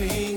happy.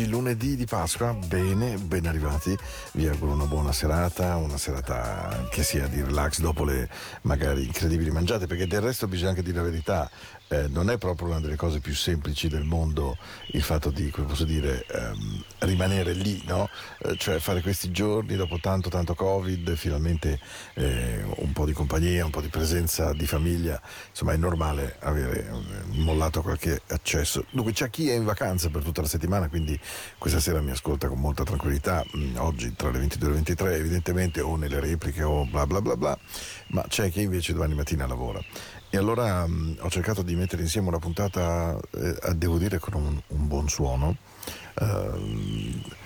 Oggi lunedì di Pasqua, bene, ben arrivati, vi auguro una buona serata, una serata che sia di relax dopo le magari incredibili mangiate, perché del resto bisogna anche dire la verità, eh, non è proprio una delle cose più semplici del mondo il fatto di, come posso dire, ehm, rimanere lì, no? Eh, cioè fare questi giorni dopo tanto tanto Covid, finalmente eh, un po' di compagnia, un po' di presenza di famiglia, insomma è normale avere eh, mollato qualche accesso. Dunque c'è chi è in vacanza per tutta la settimana, quindi questa sera mi ascolta con molta tranquillità, mm, oggi tra le 22 e le 23 evidentemente o nelle repliche o bla bla bla bla, ma c'è chi invece domani mattina lavora. E allora mh, mm, ho cercato di mettere insieme una puntata, eh, devo dire, con un, un buon suono, eh,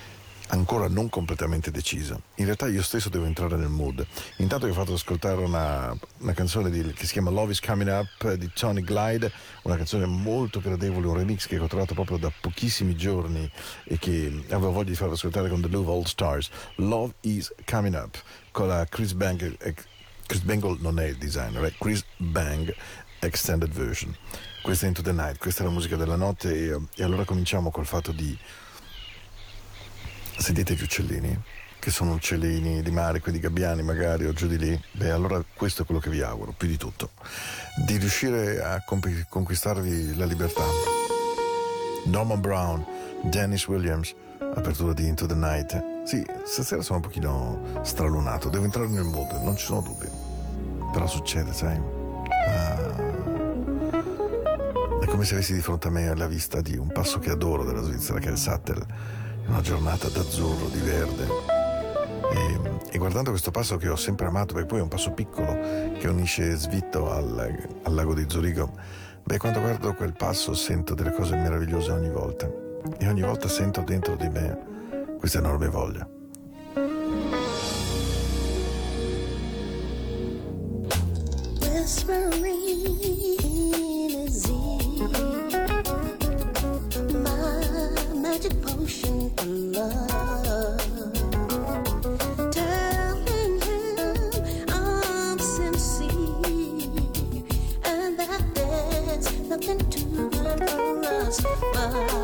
ancora non completamente decisa. In realtà io stesso devo entrare nel mood. Intanto vi ho fatto ascoltare una, una canzone di, che si chiama Love is Coming Up di Tony Glide, una canzone molto gradevole, un remix che ho trovato proprio da pochissimi giorni e che avevo voglia di far ascoltare con The Love All Stars. Love is Coming Up con la Chris Bank Chris Bangle non è il designer, è Chris Bang Extended Version. Questa è Into the Night, questa è la musica della notte e, e allora cominciamo col fatto di... Sentite gli uccellini? Che sono uccellini di mare, quelli gabbiani magari o giù di lì? Beh, allora questo è quello che vi auguro, più di tutto. Di riuscire a comp- conquistarvi la libertà. Norman Brown, Dennis Williams, apertura di Into the Night. Sì, stasera sono un pochino stralunato, devo entrare nel mood, non ci sono dubbi. Però succede, sai? Ah. È come se avessi di fronte a me la vista di un passo che adoro della Svizzera, che è il Sattel. Una giornata d'azzurro, di verde. E, e, guardando questo passo che ho sempre amato, perché poi è un passo piccolo che unisce Svitto al, al lago di Zurigo, beh, quando guardo quel passo sento delle cose meravigliose ogni volta e ogni volta sento dentro di me questa enorme voglia. magic potion for love. Telling him I'm sincere and that there's nothing too good for us. But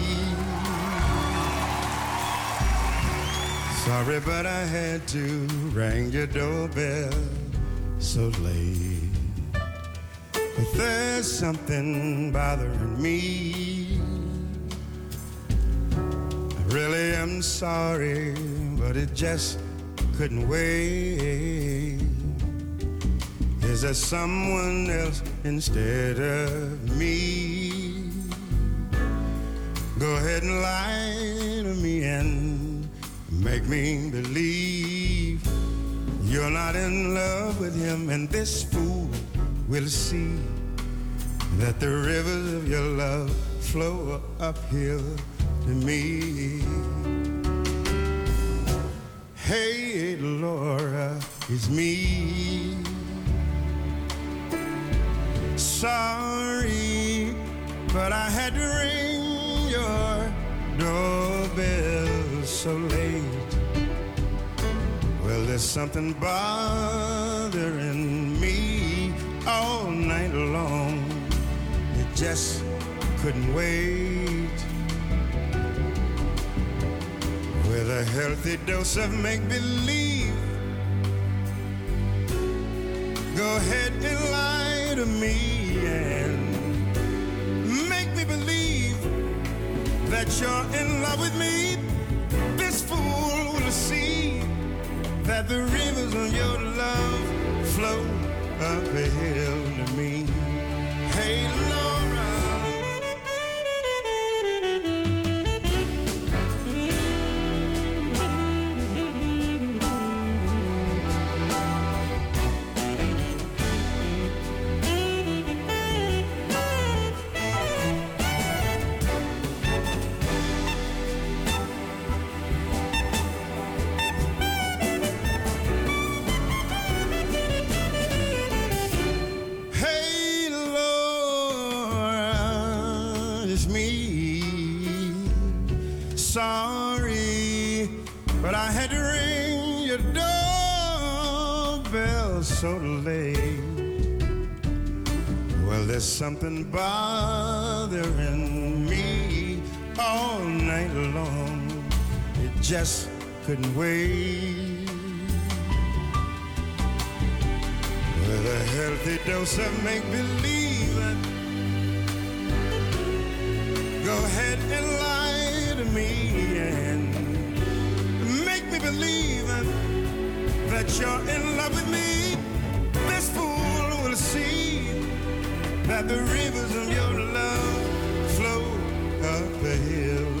Sorry, but I had to ring your doorbell so late. But there's something bothering me. I really am sorry, but it just couldn't wait. Is there someone else instead of me? Go ahead and lie to me and Make me believe you're not in love with him, and this fool will see that the rivers of your love flow uphill to me. Hey, Laura, it's me. Sorry, but I had to ring your doorbell so late. There's something bothering me all night long. It just couldn't wait. With a healthy dose of make believe, go ahead and lie to me and make me believe that you're in love with me, that the rivers of your love flow uphill to me. Hey, me. Something bothering me all night long. It just couldn't wait. With a healthy dose of make believe, go ahead and lie to me and make me believe that you're in love the rivers of your love flow up to me.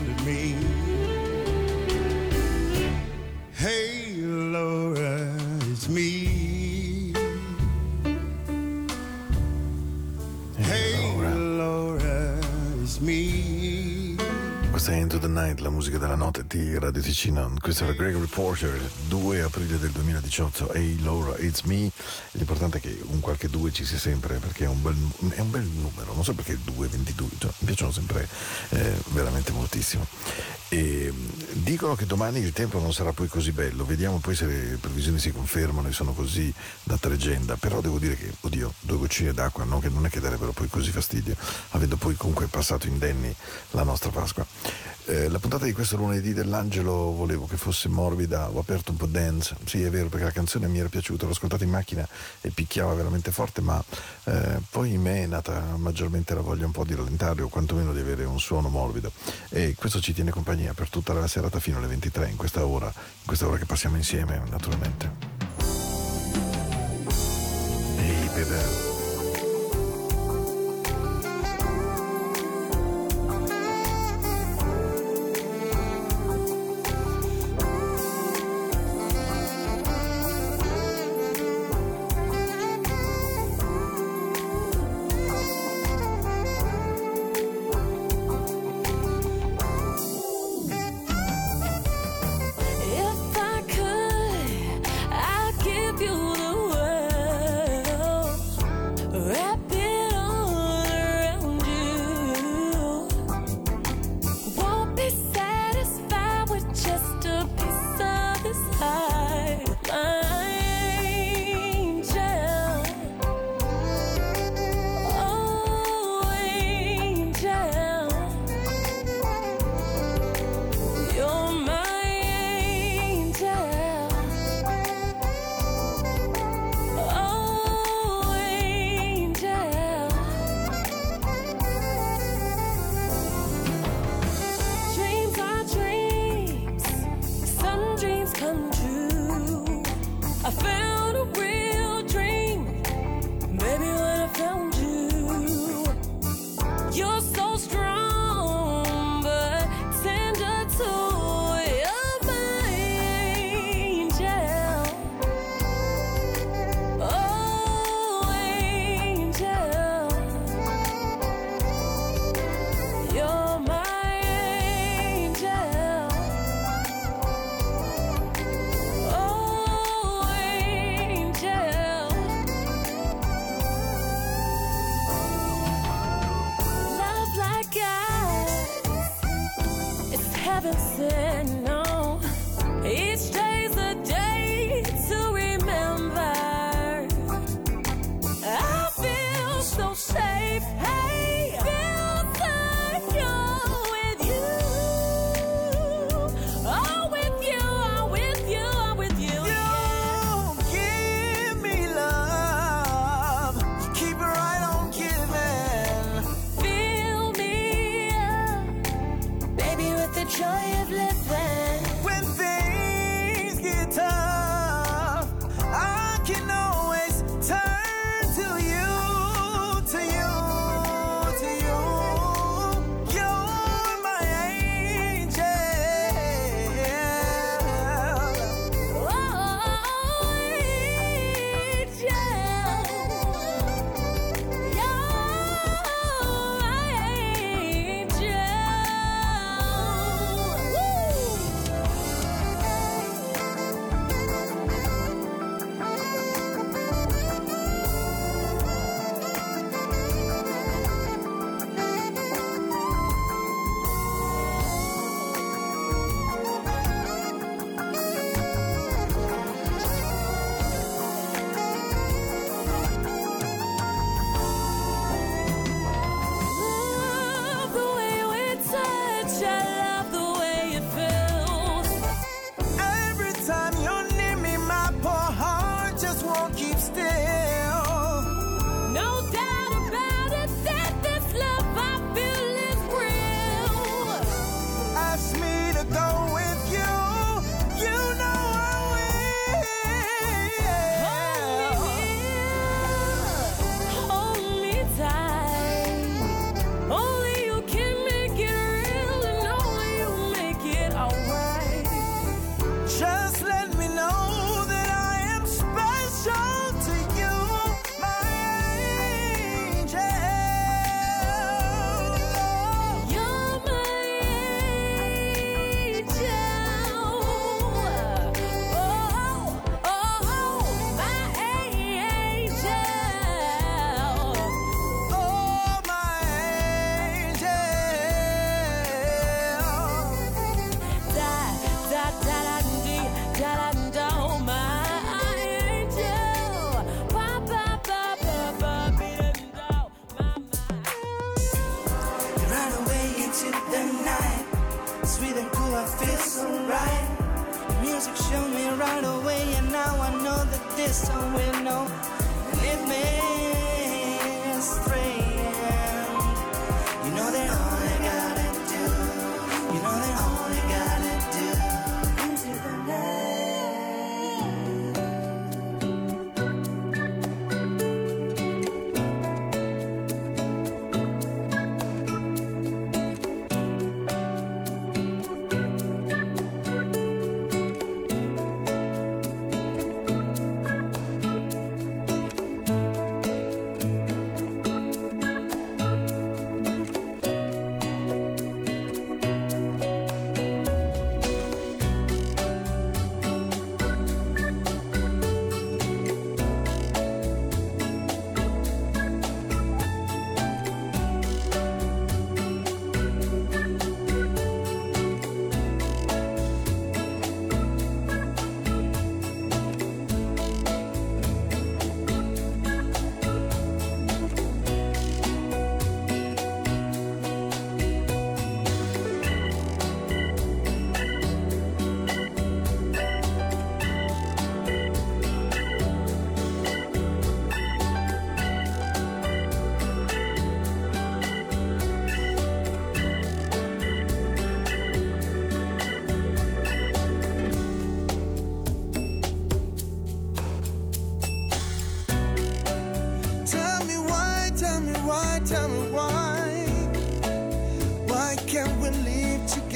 La musica della notte di Radio Ticino. Questo era Gregory Porter, 2 aprile del 2018. Hey Laura, it's me. L'importante è che un qualche 2 ci sia sempre perché è un bel, è un bel numero. Non so perché il 2, 22, cioè, mi piacciono sempre eh, veramente moltissimo. E, dicono che domani il tempo non sarà poi così bello. Vediamo poi se le previsioni si confermano e sono così da tregenda. Però devo dire che, oddio, due goccine d'acqua, no? che non è che darebbero poi così fastidio, avendo poi comunque passato indenni la nostra Pasqua. Eh, la puntata di questo lunedì dell'Angelo volevo che fosse morbida, ho aperto un po' dance, sì è vero perché la canzone mi era piaciuta, l'ho ascoltata in macchina e picchiava veramente forte, ma eh, poi in me è nata maggiormente la voglia un po' di rallentare o quantomeno di avere un suono morbido e questo ci tiene compagnia per tutta la serata fino alle 23, in questa ora, in questa ora che passiamo insieme naturalmente. Ehi bebè.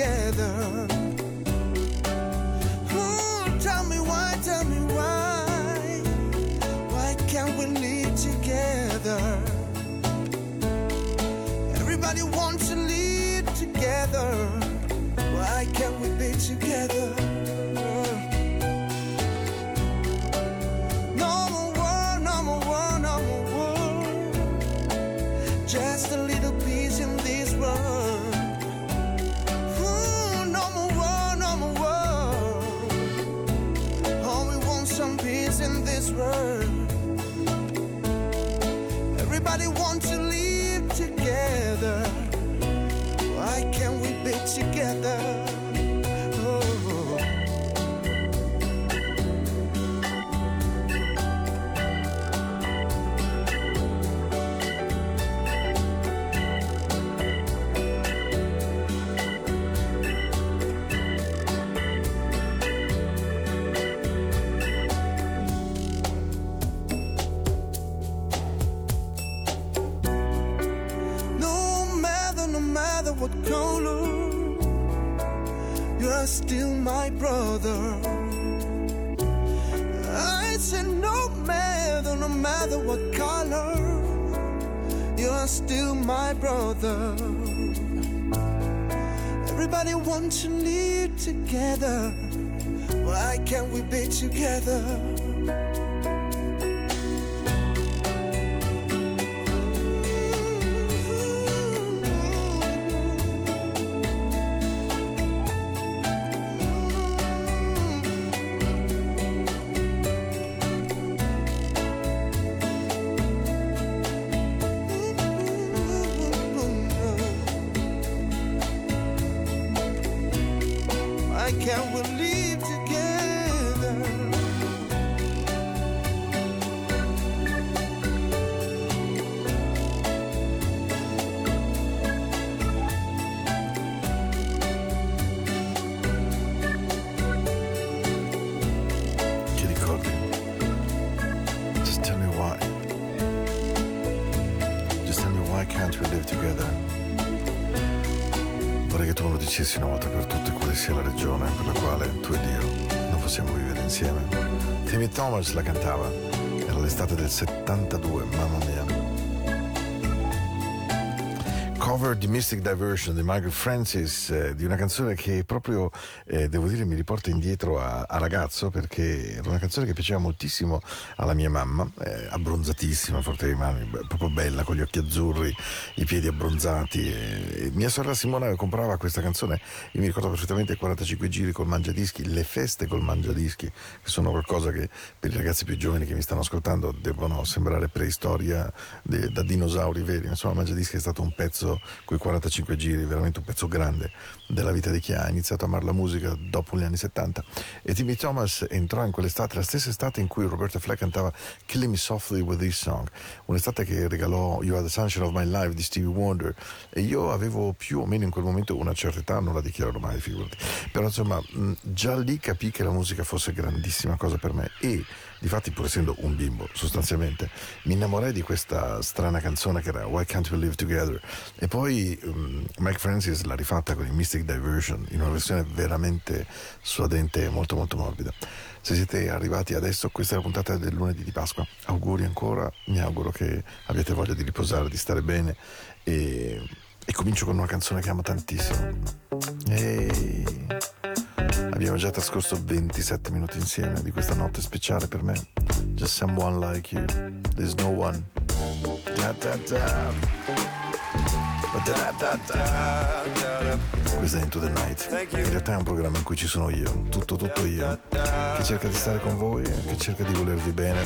Together. Everybody wants to live together. My brother. Everybody wants to live together. Why can't we be together? Insieme. Timmy Thomas la cantava. Era l'estate del 72, mamma mia. Cover di Mystic Diversion di Michael Francis, eh, di una canzone che proprio, eh, devo dire, mi riporta indietro a, a ragazzo perché era una canzone che piaceva moltissimo alla mia mamma, eh, abbronzatissima, forte di mani, proprio bella, con gli occhi azzurri, i piedi abbronzati. E, e mia sorella Simona comprava questa canzone, io mi ricordo perfettamente i 45 giri col mangiadischi, le feste col mangiadischi, che sono qualcosa che per i ragazzi più giovani che mi stanno ascoltando devono sembrare preistoria de- da dinosauri veri. Insomma, mangiadischi è stato un pezzo quei 45 giri, veramente un pezzo grande della vita di chi ha iniziato a amare la musica dopo gli anni 70. E Timmy Thomas entrò in quell'estate, la stessa estate in cui Roberta Fleck cantava Killing Me Softly with This Song, un'estate che regalò You Are the Sunshine of My Life di Stevie Wonder. E io avevo più o meno in quel momento una certa età, non la dichiaro mai, figurati. Però insomma, già lì capì che la musica fosse grandissima cosa per me e Difatti, pur essendo un bimbo, sostanzialmente, mi innamorai di questa strana canzone che era Why Can't We Live Together? E poi um, Mike Francis l'ha rifatta con i Mystic Diversion in una versione veramente suadente e molto molto morbida. Se siete arrivati adesso, questa è la puntata del lunedì di Pasqua. Auguri ancora, mi auguro che abbiate voglia di riposare, di stare bene e, e comincio con una canzone che amo tantissimo. Ehi. Abbiamo già trascorso 27 minuti insieme di questa notte speciale per me. Just someone like you. There's no one. Da, da, da. Da, da, da. Questa è Into the Night. In realtà è un programma in cui ci sono io, tutto, tutto io, che cerca di stare con voi, che cerca di volervi bene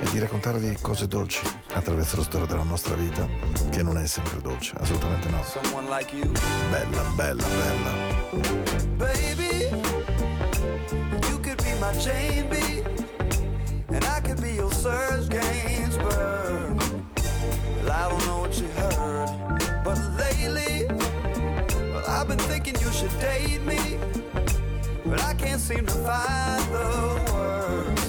e di raccontarvi cose dolci attraverso la storia della nostra vita, che non è sempre dolce, assolutamente no. Someone like you, Bella, bella, bella. baby. my chain beat, and I could be your Serge Gainsbourg. Well, I don't know what you heard, but lately, well, I've been thinking you should date me, but I can't seem to find the words.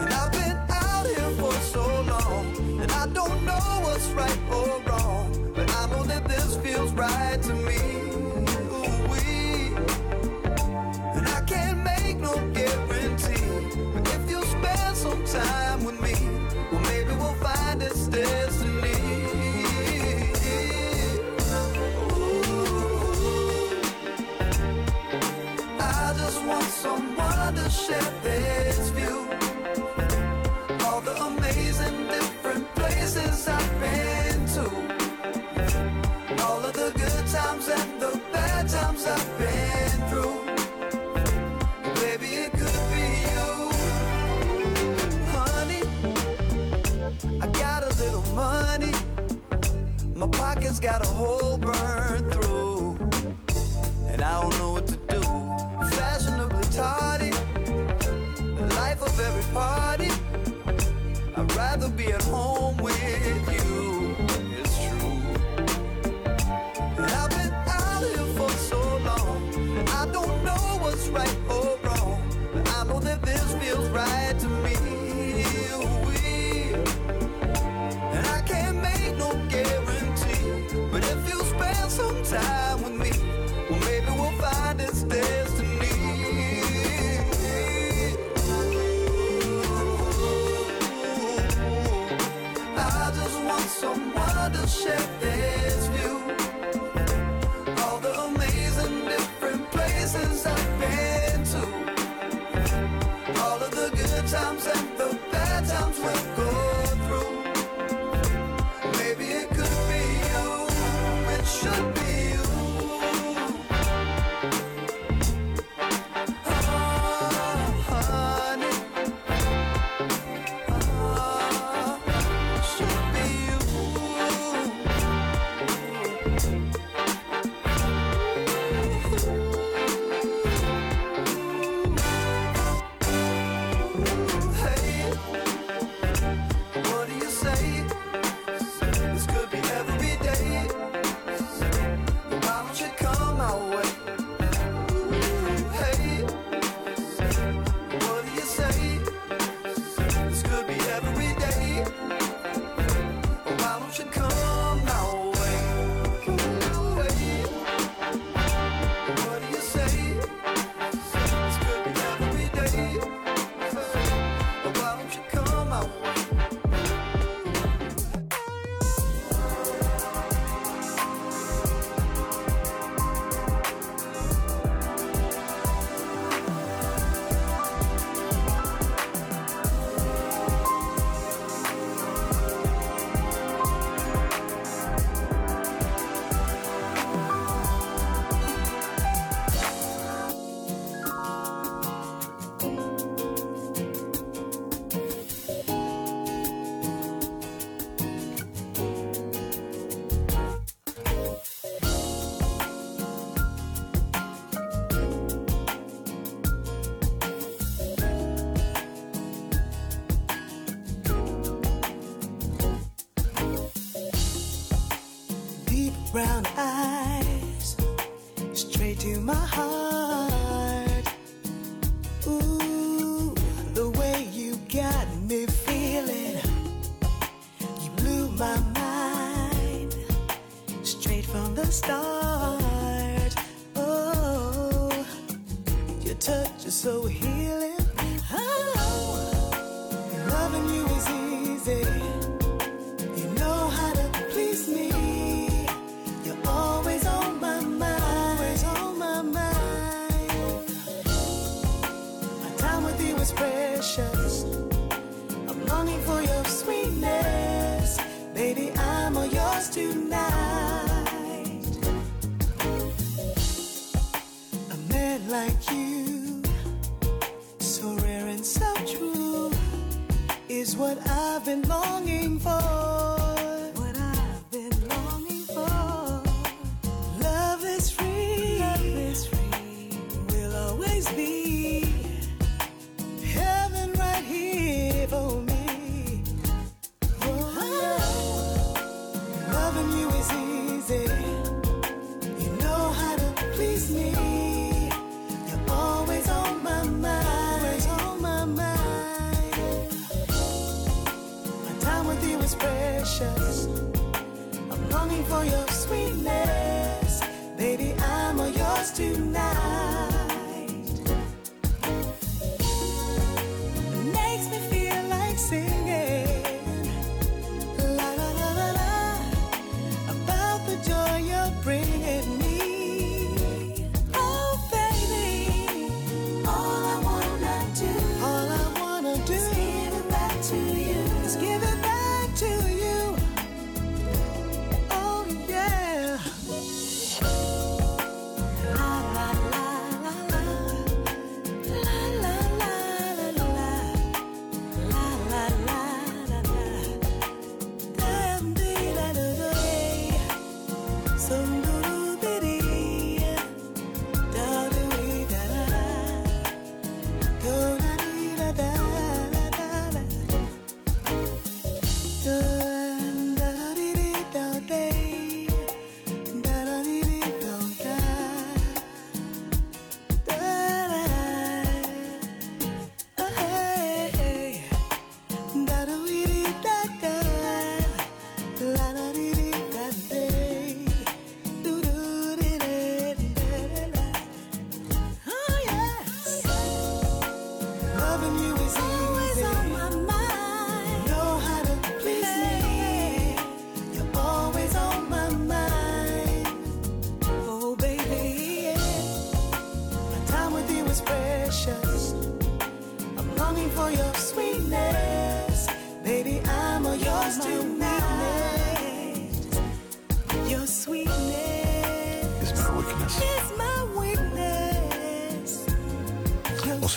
And I've been out here for so long, and I don't know what's right or wrong, but I know that this feels right. time with me. Well, maybe we'll find its destiny. Ooh. I just want someone to share. it's got a hole burned through, and I don't know what to do. Fashionably tardy, the life of every party. I'd rather be at home with you.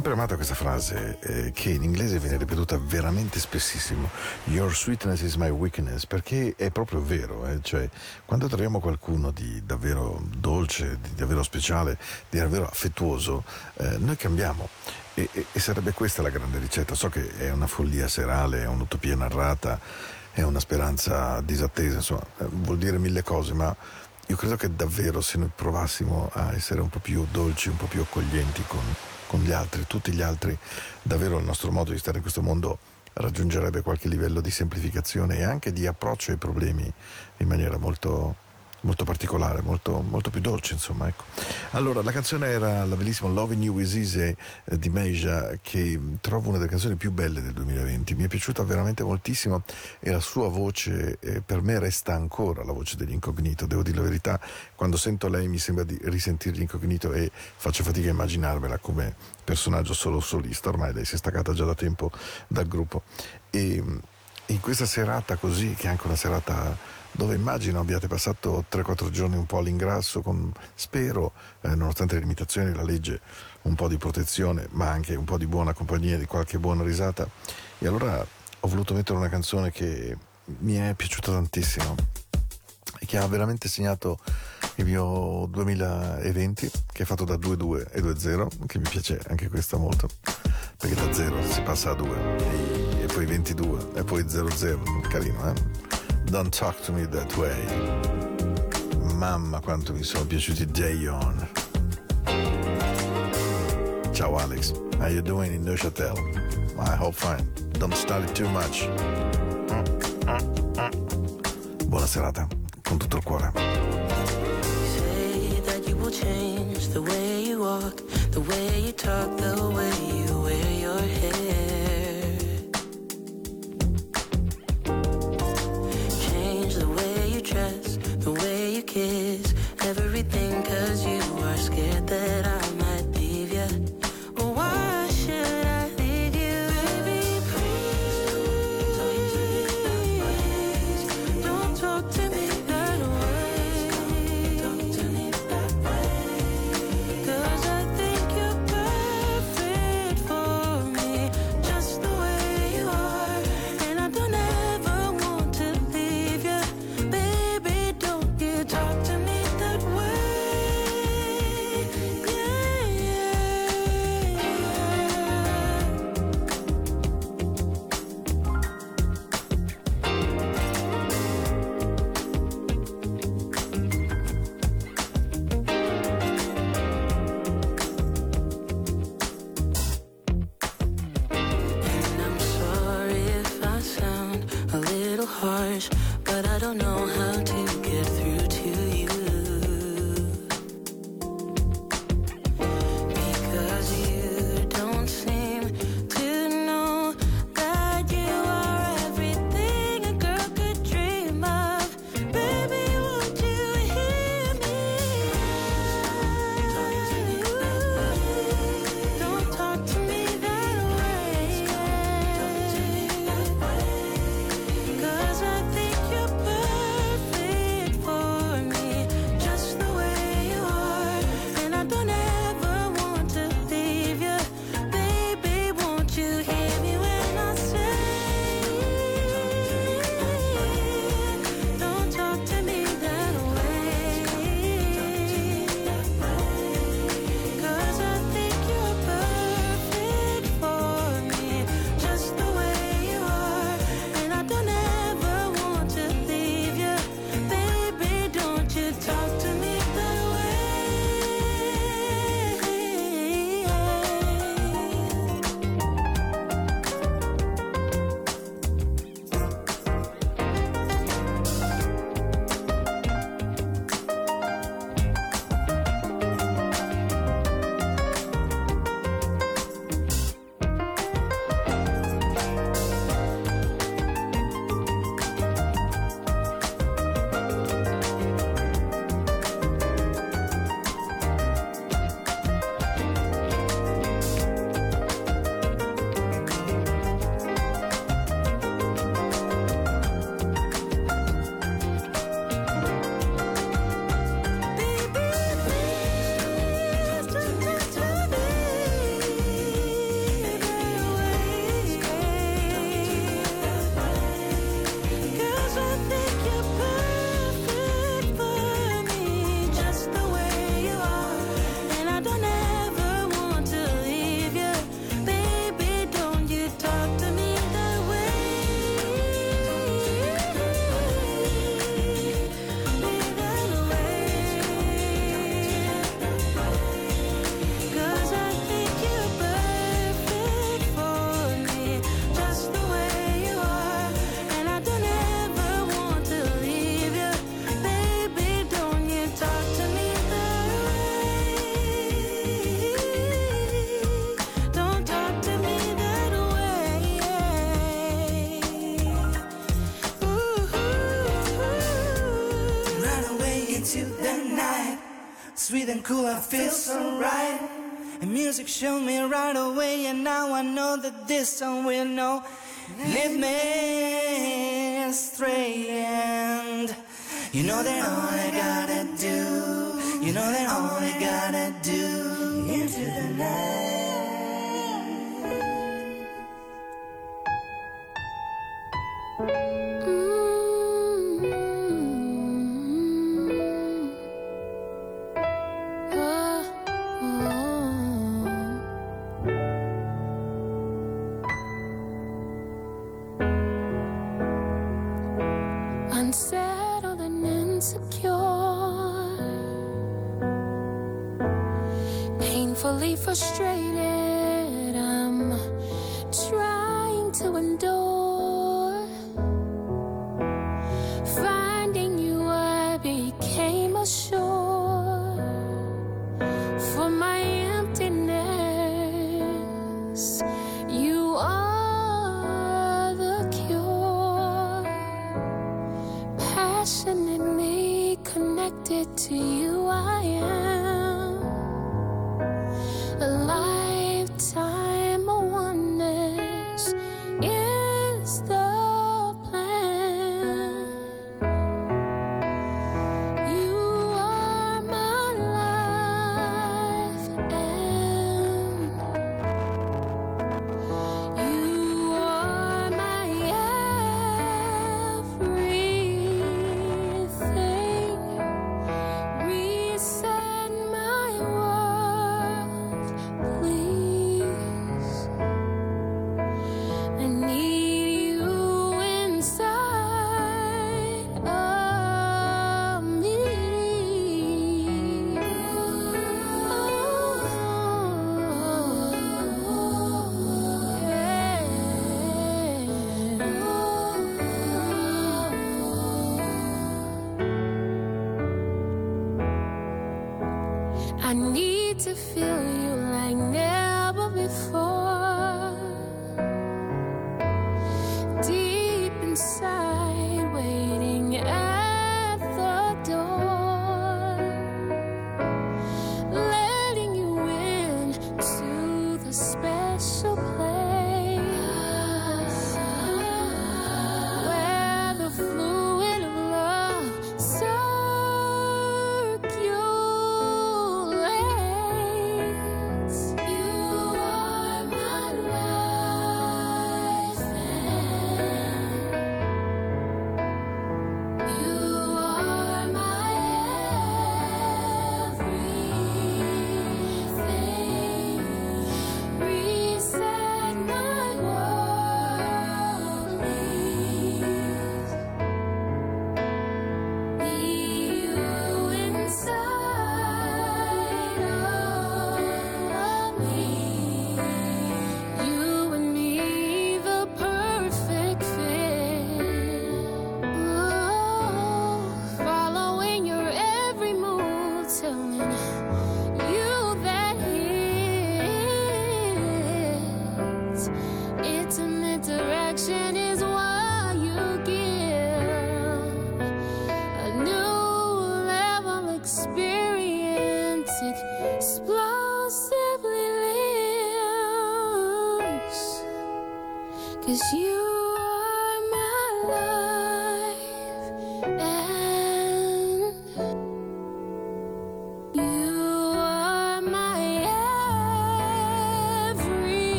Sempre amato questa frase eh, che in inglese viene ripetuta veramente spessissimo. Your sweetness is my weakness, perché è proprio vero, eh? cioè quando troviamo qualcuno di davvero dolce, di davvero speciale, di davvero affettuoso, eh, noi cambiamo. E, e, e sarebbe questa la grande ricetta. So che è una follia serale, è un'utopia narrata, è una speranza disattesa, insomma, eh, vuol dire mille cose, ma io credo che davvero se noi provassimo a essere un po' più dolci, un po' più accoglienti con, con gli altri, tutti gli altri, davvero il nostro modo di stare in questo mondo raggiungerebbe qualche livello di semplificazione e anche di approccio ai problemi in maniera molto, molto particolare, molto, molto, più dolce, insomma. Ecco. Allora, la canzone era la bellissima Loving You Is Easy eh, di Meija, che trovo una delle canzoni più belle del 2020. Mi è piaciuta veramente moltissimo e la sua voce eh, per me resta ancora la voce degli incognito. Devo dire la verità, quando sento lei mi sembra di risentire l'incognito e faccio fatica a immaginarmela come personaggio solo solista. Ormai lei si è staccata già da tempo dal gruppo. E in questa serata così, che è anche una serata dove immagino abbiate passato 3-4 giorni un po' all'ingrasso, con, spero, eh, nonostante le limitazioni della legge, un po' di protezione, ma anche un po' di buona compagnia, di qualche buona risata. E allora ho voluto mettere una canzone che mi è piaciuta tantissimo e che ha veramente segnato il mio 2020, che è fatto da 2-2 e 2-0, che mi piace anche questa molto, perché da 0 si passa a 2 e, poi 22 e poi 0-0, carino, eh? Don't Talk to Me That Way. Mamma quanto mi sono piaciuti Day On. Ciao Alex, how you doing in Neuchâtel? I hope fine. Don't study too much. Buona serata, con tutto il cuore. Say that you will change the way you walk, the way you talk, the way you wear your hair. cool, I feel so right. And music showed me right away, and now I know that this song will know. Live me straight, and you know that all I gotta do, you know that all I gotta do into the night. addicted to you I am.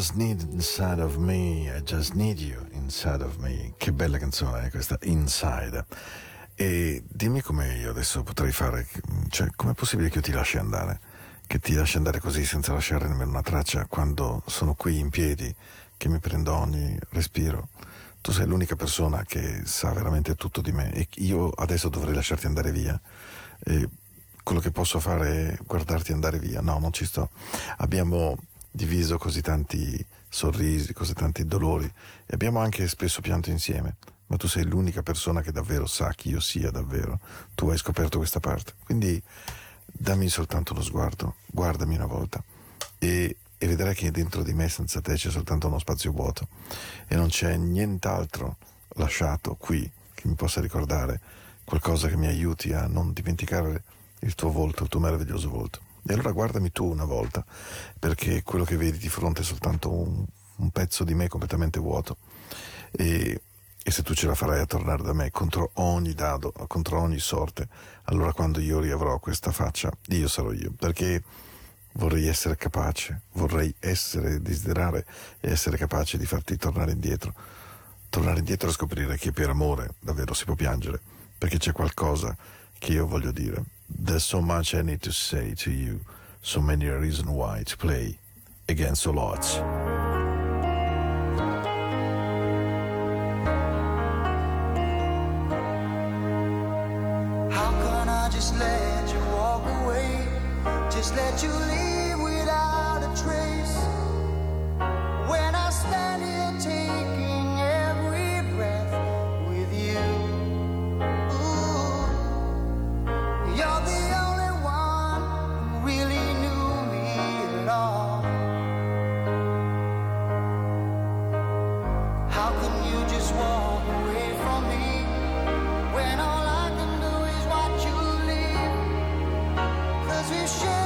just need inside of me, I just need you inside of me. Che bella canzone è questa, Inside. E dimmi come io adesso potrei fare, cioè com'è possibile che io ti lasci andare? Che ti lasci andare così senza lasciare nemmeno una traccia quando sono qui in piedi, che mi prendo ogni respiro? Tu sei l'unica persona che sa veramente tutto di me e io adesso dovrei lasciarti andare via. E quello che posso fare è guardarti andare via. No, non ci sto. Abbiamo diviso così tanti sorrisi, così tanti dolori e abbiamo anche spesso pianto insieme, ma tu sei l'unica persona che davvero sa chi io sia davvero. Tu hai scoperto questa parte. Quindi dammi soltanto uno sguardo, guardami una volta e, e vedrai che dentro di me senza te c'è soltanto uno spazio vuoto e non c'è nient'altro lasciato qui che mi possa ricordare qualcosa che mi aiuti a non dimenticare il tuo volto, il tuo meraviglioso volto. E allora guardami tu una volta, perché quello che vedi di fronte è soltanto un, un pezzo di me completamente vuoto. E, e, se tu ce la farai a tornare da me contro ogni dado, contro ogni sorte, allora quando io riavrò questa faccia, io sarò io, perché vorrei essere capace, vorrei essere, desiderare e essere capace di farti tornare indietro. Tornare indietro e scoprire che per amore davvero si può piangere, perché c'è qualcosa che io voglio dire. There's so much I need to say to you, so many reasons why to play against the odds. How can I just let you walk away? Just let you leave without a trace. When I stand here taking wish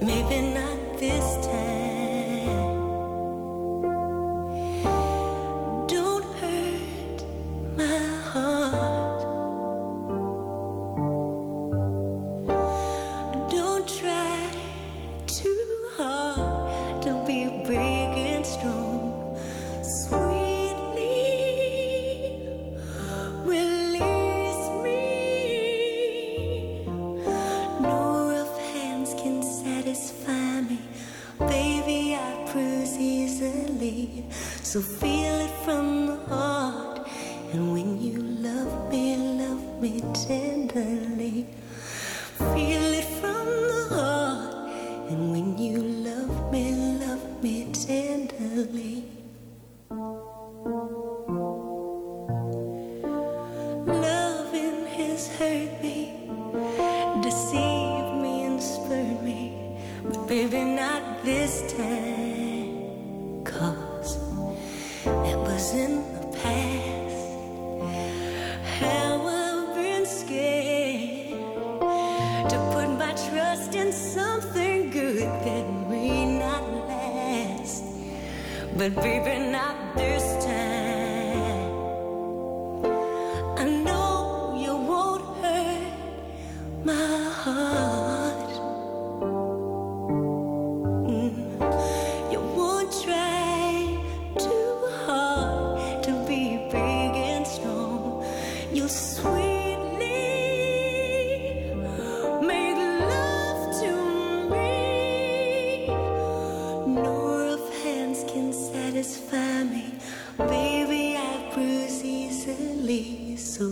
maybe not this time.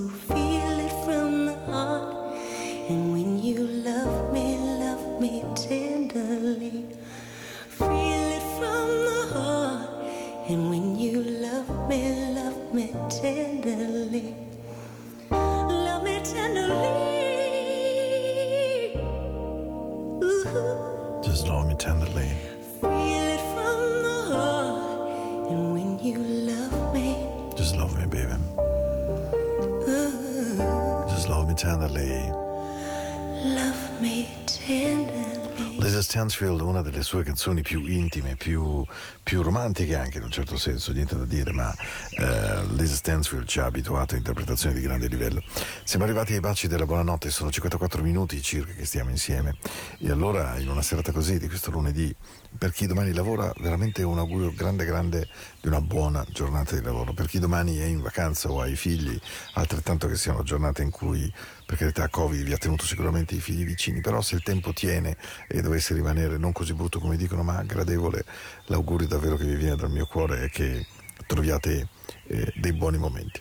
Feel it from the heart. And when you love me, love me tenderly. Feel it from the heart. And when you love me, love me tenderly. Stansfield, una delle sue canzoni più intime, più, più romantiche anche in un certo senso, niente da dire, ma eh, Lisa Stansfield ci ha abituato a interpretazioni di grande livello. Siamo arrivati ai baci della buonanotte, sono 54 minuti circa che stiamo insieme e allora in una serata così di questo lunedì, per chi domani lavora, veramente un augurio grande grande di una buona giornata di lavoro. Per chi domani è in vacanza o ha i figli, altrettanto che sia una giornata in cui, per carità, Covid vi ha tenuto sicuramente i figli vicini, però se il tempo tiene e dovesse rimanere non così brutto come dicono, ma gradevole, l'augurio davvero che vi viene dal mio cuore è che troviate eh, dei buoni momenti.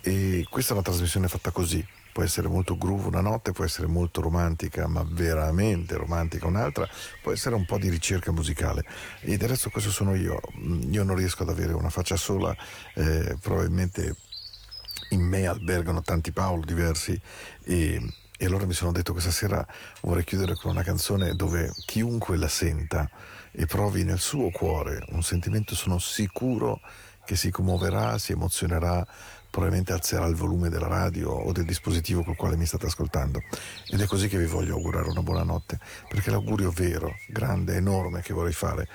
E questa è una trasmissione fatta così, può essere molto groove una notte, può essere molto romantica, ma veramente romantica un'altra, può essere un po' di ricerca musicale. E del resto questo sono io. Mm, Io non riesco ad avere una faccia sola, eh, probabilmente in me albergano tanti Paolo diversi e, e allora mi sono detto questa sera vorrei chiudere con una canzone dove chiunque la senta e provi nel suo cuore un sentimento sono sicuro che si commuoverà, si emozionerà, probabilmente alzerà il volume della radio o del dispositivo col quale mi state ascoltando. Ed è così che vi voglio augurare una buona notte, perché l'augurio vero, grande, enorme che vorrei fare,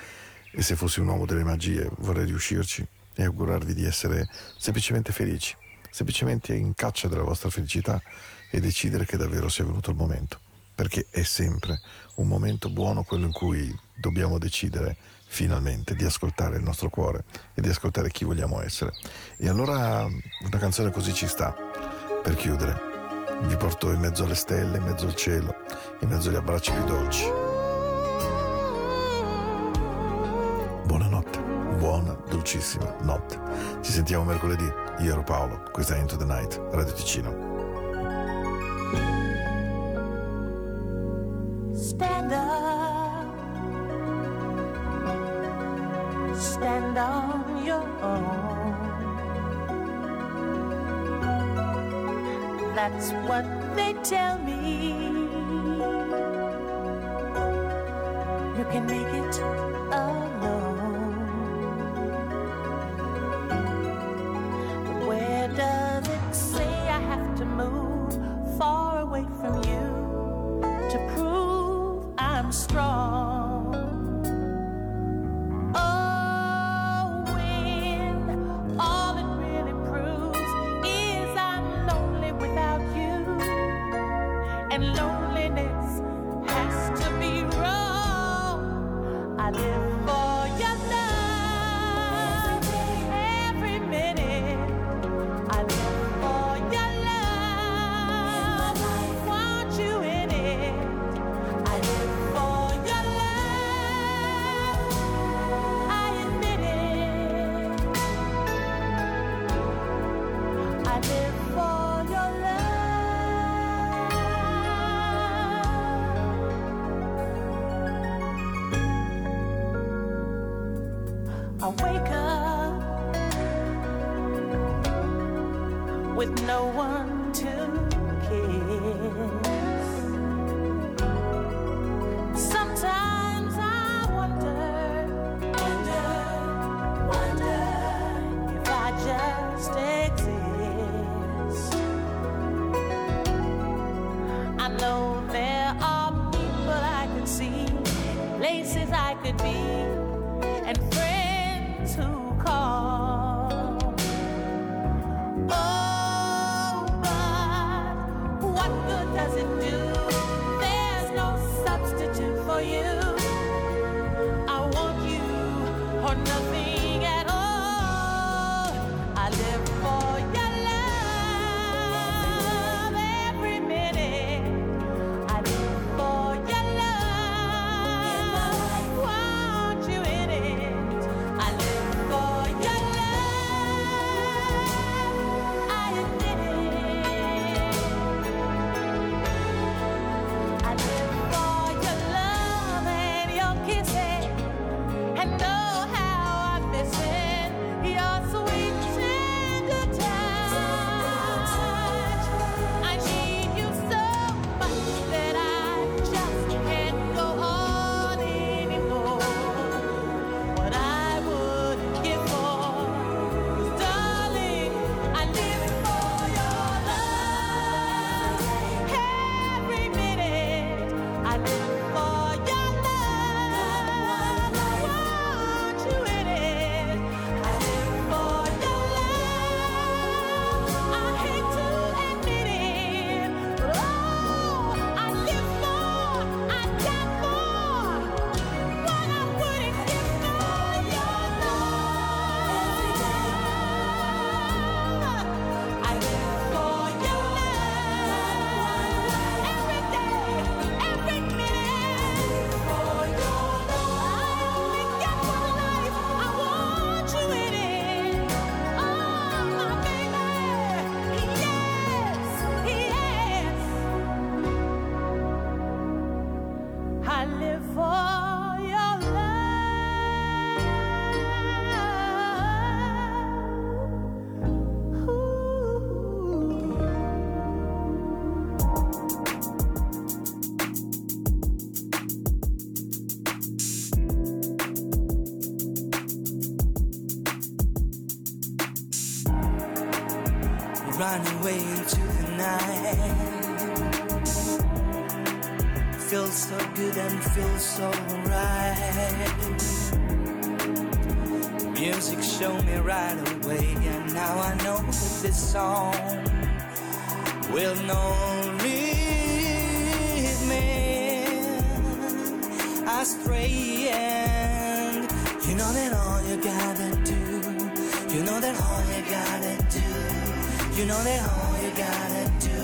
e se fossi un uomo delle magie vorrei riuscirci, è augurarvi di essere semplicemente felici, semplicemente in caccia della vostra felicità e decidere che davvero sia venuto il momento, perché è sempre un momento buono quello in cui dobbiamo decidere finalmente di ascoltare il nostro cuore e di ascoltare chi vogliamo essere. E allora una canzone così ci sta per chiudere. vi porto in mezzo alle stelle, in mezzo al cielo, in mezzo agli abbracci più dolci. Buonanotte, buona, dolcissima notte. Ci sentiamo mercoledì. Io ero Paolo, questa è Into the Night, Radio Ticino. That's what they tell me. You can make it I wake feels so right. Music showed me right away, and now I know that this song will not lead me astray. And you know that all you gotta do, you know that all you gotta do, you know that all you gotta do,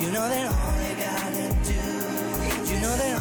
You know that all I gotta do, you know that